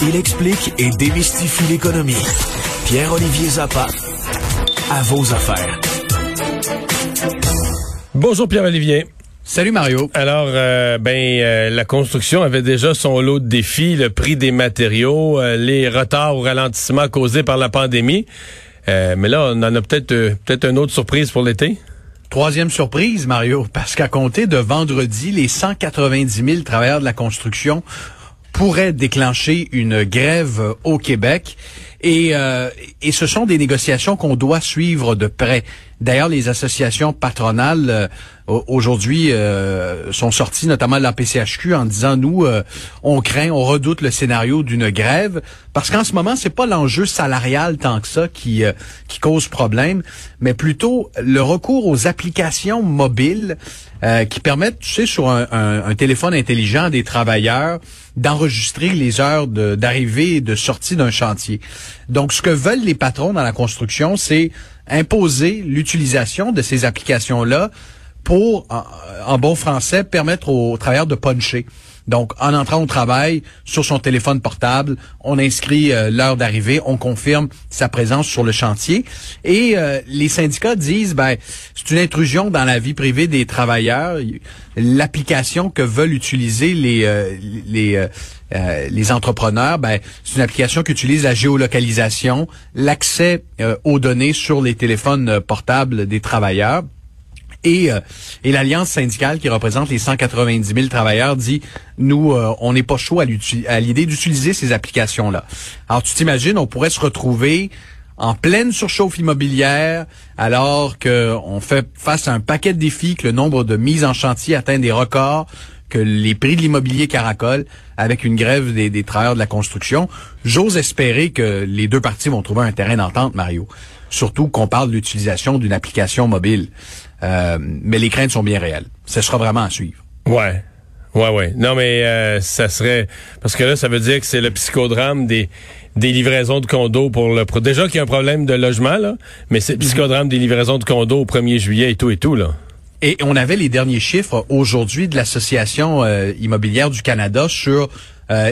Il explique et démystifie l'économie. Pierre-Olivier Zappa, à vos affaires. Bonjour Pierre-Olivier. Salut Mario. Alors, euh, ben, euh, la construction avait déjà son lot de défis, le prix des matériaux, euh, les retards ou ralentissements causés par la pandémie. mais là, on en a peut-être peut-être une autre surprise pour l'été. Troisième surprise, Mario, parce qu'à compter de vendredi, les 190 000 travailleurs de la construction pourraient déclencher une grève au Québec. Et, et ce sont des négociations qu'on doit suivre de près. D'ailleurs, les associations patronales euh, aujourd'hui euh, sont sorties, notamment la PCHQ, en disant nous, euh, on craint, on redoute le scénario d'une grève, parce qu'en ce moment, c'est pas l'enjeu salarial tant que ça qui qui cause problème, mais plutôt le recours aux applications mobiles qui permettent, tu sais, sur un, un téléphone intelligent des travailleurs d'enregistrer les heures d'arrivée et de sortie d'un chantier. Donc, ce que veulent les patrons dans la construction, c'est imposer l'utilisation de ces applications-là pour, en, bon français, permettre aux travailleurs de puncher. Donc, en entrant au travail sur son téléphone portable, on inscrit euh, l'heure d'arrivée, on confirme sa présence sur le chantier. Et euh, les syndicats disent, ben, c'est une intrusion dans la vie privée des travailleurs. L'application que veulent utiliser les euh, les les entrepreneurs, ben, c'est une application qui utilise la géolocalisation, l'accès aux données sur les téléphones portables des travailleurs. Et, euh, et l'Alliance syndicale qui représente les 190 000 travailleurs dit, nous, euh, on n'est pas chaud à l'idée d'utiliser ces applications-là. Alors, tu t'imagines, on pourrait se retrouver en pleine surchauffe immobilière, alors qu'on fait face à un paquet de défis, que le nombre de mises en chantier atteint des records, que les prix de l'immobilier caracolent avec une grève des, des travailleurs de la construction. J'ose espérer que les deux parties vont trouver un terrain d'entente, Mario. Surtout qu'on parle de l'utilisation d'une application mobile. Euh, mais les craintes sont bien réelles. Ce sera vraiment à suivre. Ouais. Ouais, ouais. Non, mais euh, ça serait... Parce que là, ça veut dire que c'est le psychodrame des des livraisons de condos pour le... Déjà qu'il y a un problème de logement, là, mais c'est le mhm. psychodrame des livraisons de condos au 1er juillet et tout et tout, là. Et on avait les derniers chiffres aujourd'hui de l'Association euh, immobilière du Canada sur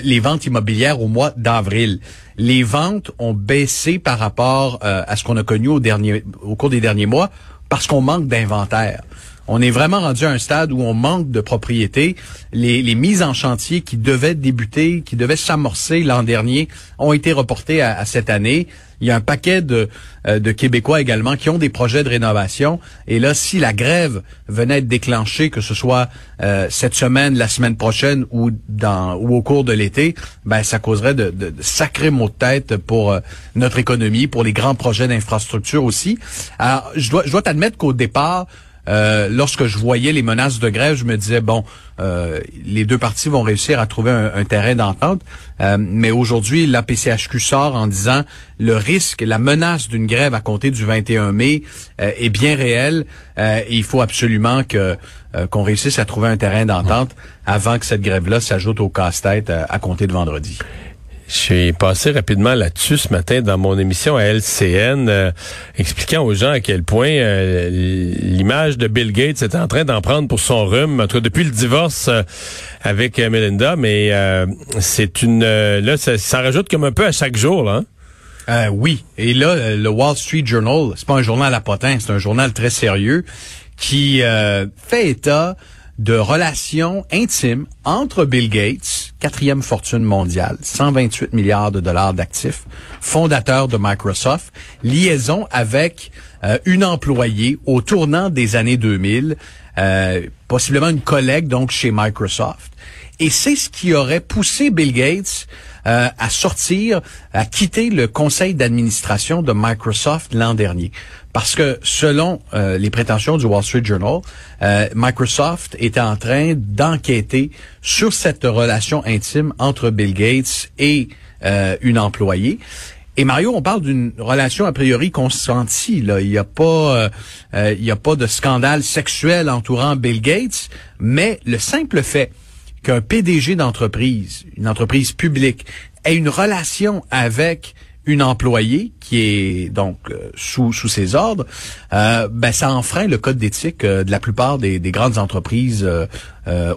les ventes immobilières au mois d'avril. Les ventes ont baissé par rapport à ce qu'on a connu au, dernier, au cours des derniers mois parce qu'on manque d'inventaire. On est vraiment rendu à un stade où on manque de propriété. Les, mises en chantier qui devaient débuter, qui devaient s'amorcer l'an dernier, ont été reportées à, cette année. Il y a un paquet de, euh, de Québécois également qui ont des projets de rénovation. Et là, si la grève venait être déclenchée, que ce soit euh, cette semaine, la semaine prochaine ou au cours de l'été, ben ça causerait de, de, sacrés maux de tête pour euh, notre économie, pour les grands projets d'infrastructure aussi. Alors, je dois, je dois t'admettre qu'au départ, euh, lorsque je voyais les menaces de grève, je me disais bon, euh, les deux parties vont réussir à trouver un, terrain d'entente. Euh, mais aujourd'hui, la PCHQ sort en disant le risque, la menace d'une grève à compter du 21 mai est bien réelle. et il faut absolument que qu'on réussisse à trouver un terrain d'entente avant que cette grève-là s'ajoute au casse-tête à compter de vendredi. J'ai passé rapidement là-dessus ce matin dans mon émission à LCN, euh, expliquant aux gens à quel point euh, l'image de Bill Gates est en train d'en prendre pour son rhume, en depuis le divorce euh, avec Melinda, mais c'est une là ça, rajoute comme un peu à chaque jour là. Hein? oui, et là le Wall Street Journal, c'est pas un journal à potin, c'est un journal très sérieux qui fait état de relations intimes entre Bill Gates, quatrième fortune mondiale, 128 milliards de dollars d'actifs, fondateur de Microsoft, liaison avec euh, une employée au tournant des années 2000, euh, possiblement une collègue donc chez Microsoft. Et c'est ce qui aurait poussé Bill Gates euh, à sortir, à quitter le conseil d'administration de Microsoft l'an dernier. Parce que selon euh, les prétentions du Wall Street Journal, euh, Microsoft était en train d'enquêter sur cette relation intime entre Bill Gates et une employée. Et Mario, on parle d'une relation a priori consentie. Là, il n'y a pas, il y a pas de scandale sexuel entourant Bill Gates, mais le simple fait qu'un PDG d'entreprise, une entreprise publique, ait une relation avec une employée qui est donc euh, sous sous ses ordres, euh, ben ça enfreint le code d'éthique euh, de la plupart des, des grandes entreprises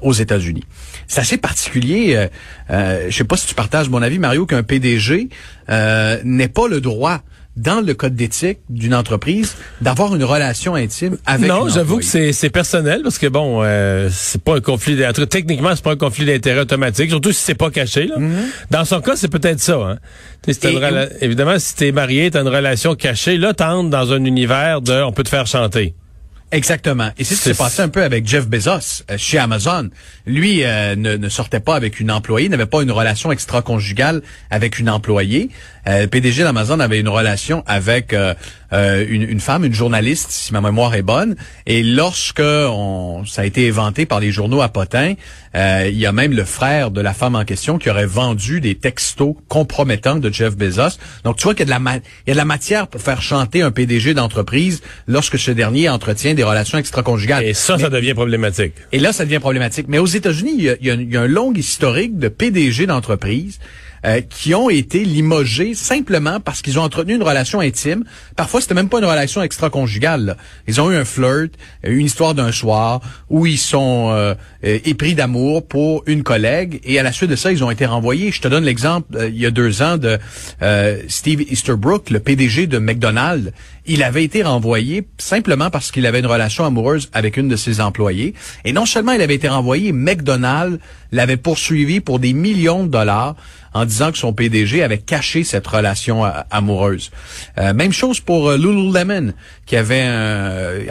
aux États-Unis. C'est assez particulier. je sais pas si tu partages mon avis, Mario, qu'un PDG n'ait pas le droit dans le code d'éthique d'une entreprise d'avoir une relation intime avec Non, j'avoue que c'est, c'est personnel parce que bon, euh, c'est pas un conflit d'intérêt. Techniquement, c'est pas un conflit d'intérêt automatique, surtout si c'est pas caché. Là. Mm-hmm. Dans son cas, c'est peut-être ça. Hein. évidemment, si t'es marié, t'as une relation cachée, là, t'entres dans un univers de on peut te faire chanter. Exactement. Et c'est ce qui s'est passé un peu avec Jeff Bezos euh, chez Amazon. Lui euh, ne, ne, sortait pas avec une employée, n'avait pas une relation extra-conjugale avec une employée. Euh, le PDG d'Amazon avait une relation avec une, une, femme, une journaliste, si ma mémoire est bonne. Et lorsque on, ça a été éventé par les journaux à Potin, il y a même le frère de la femme en question qui aurait vendu des textos compromettants de Jeff Bezos. Donc tu vois qu'il y a de la, il y a de la matière pour faire chanter un PDG d'entreprise lorsque ce dernier entretient des relations extra-conjugales. Et ça, ça devient problématique. Et là, ça devient problématique. Mais aux États-Unis, il y a, il y a un long historique de PDG d'entreprise euh, qui ont été limogés simplement parce qu'ils ont entretenu une relation intime. Parfois, c'était même pas une relation extra-conjugale. Ils ont eu un flirt, une histoire d'un soir où ils sont euh, euh, épris d'amour pour une collègue et à la suite de ça, ils ont été renvoyés. Je te donne l'exemple il y a deux ans de Steve Easterbrook, le PDG de McDonald's. Il avait été renvoyé simplement parce qu'il avait une relation amoureuse avec une de ses employées. Et non seulement il avait été renvoyé, McDonald's l'avait poursuivi pour des millions de dollars en disant que son PDG avait caché cette relation euh, amoureuse. Euh, même chose pour euh, Lululemon, qui avait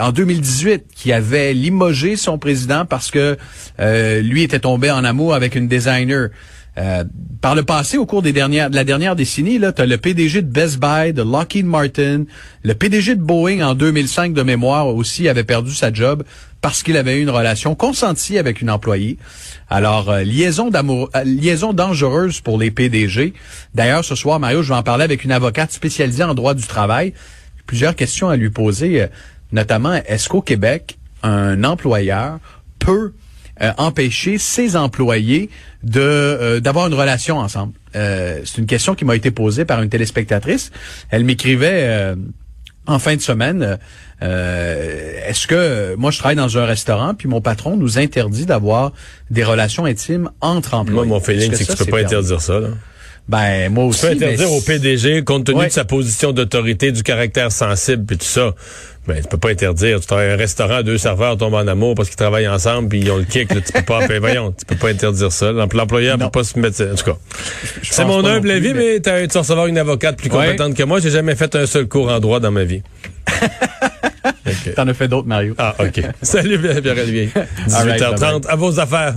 en 2018, qui avait limogé son président parce que lui était tombé en amour avec une designer. Par le passé, au cours des dernières, de la dernière décennie, là, as le PDG de Best Buy, de Lockheed Martin, le PDG de Boeing en 2005 de mémoire aussi avait perdu sa job parce qu'il avait eu une relation consentie avec une employée. Alors, euh, liaison euh, liaison dangereuse pour les PDG. D'ailleurs, ce soir, Mario, je vais en parler avec une avocate spécialisée en droit du travail. Plusieurs questions à lui poser, euh, notamment, est-ce qu'au Québec, un employeur peut empêcher ses employés de d'avoir une relation ensemble. c'est une question qui m'a été posée par une téléspectatrice. Elle m'écrivait en fin de semaine, euh, est-ce que moi je travaille dans un restaurant puis mon patron nous interdit d'avoir des relations intimes entre employés. Moi mon feeling c'est que, tu peux pas interdire ça là. Ben moi aussi. Tu peux interdire au PDG compte tenu de sa position d'autorité, du caractère sensible puis tout ça. Ben, tu peux pas interdire. Tu travailles un restaurant, deux serveurs tombent en amour parce qu'ils travaillent ensemble puis ils ont le kick. Là, tu peux pas. Ben, voyons, tu peux pas interdire ça. L'employeur peut pas se mettre. En tout cas, c'est mon humble avis, mais, tu vas recevoir une avocate plus compétente que moi. J'ai jamais fait un seul cours en droit dans ma vie. okay. T'en as fait d'autres, Mario. Ah, OK. Salut, Pierre-Olivier. 18h30. à vos affaires.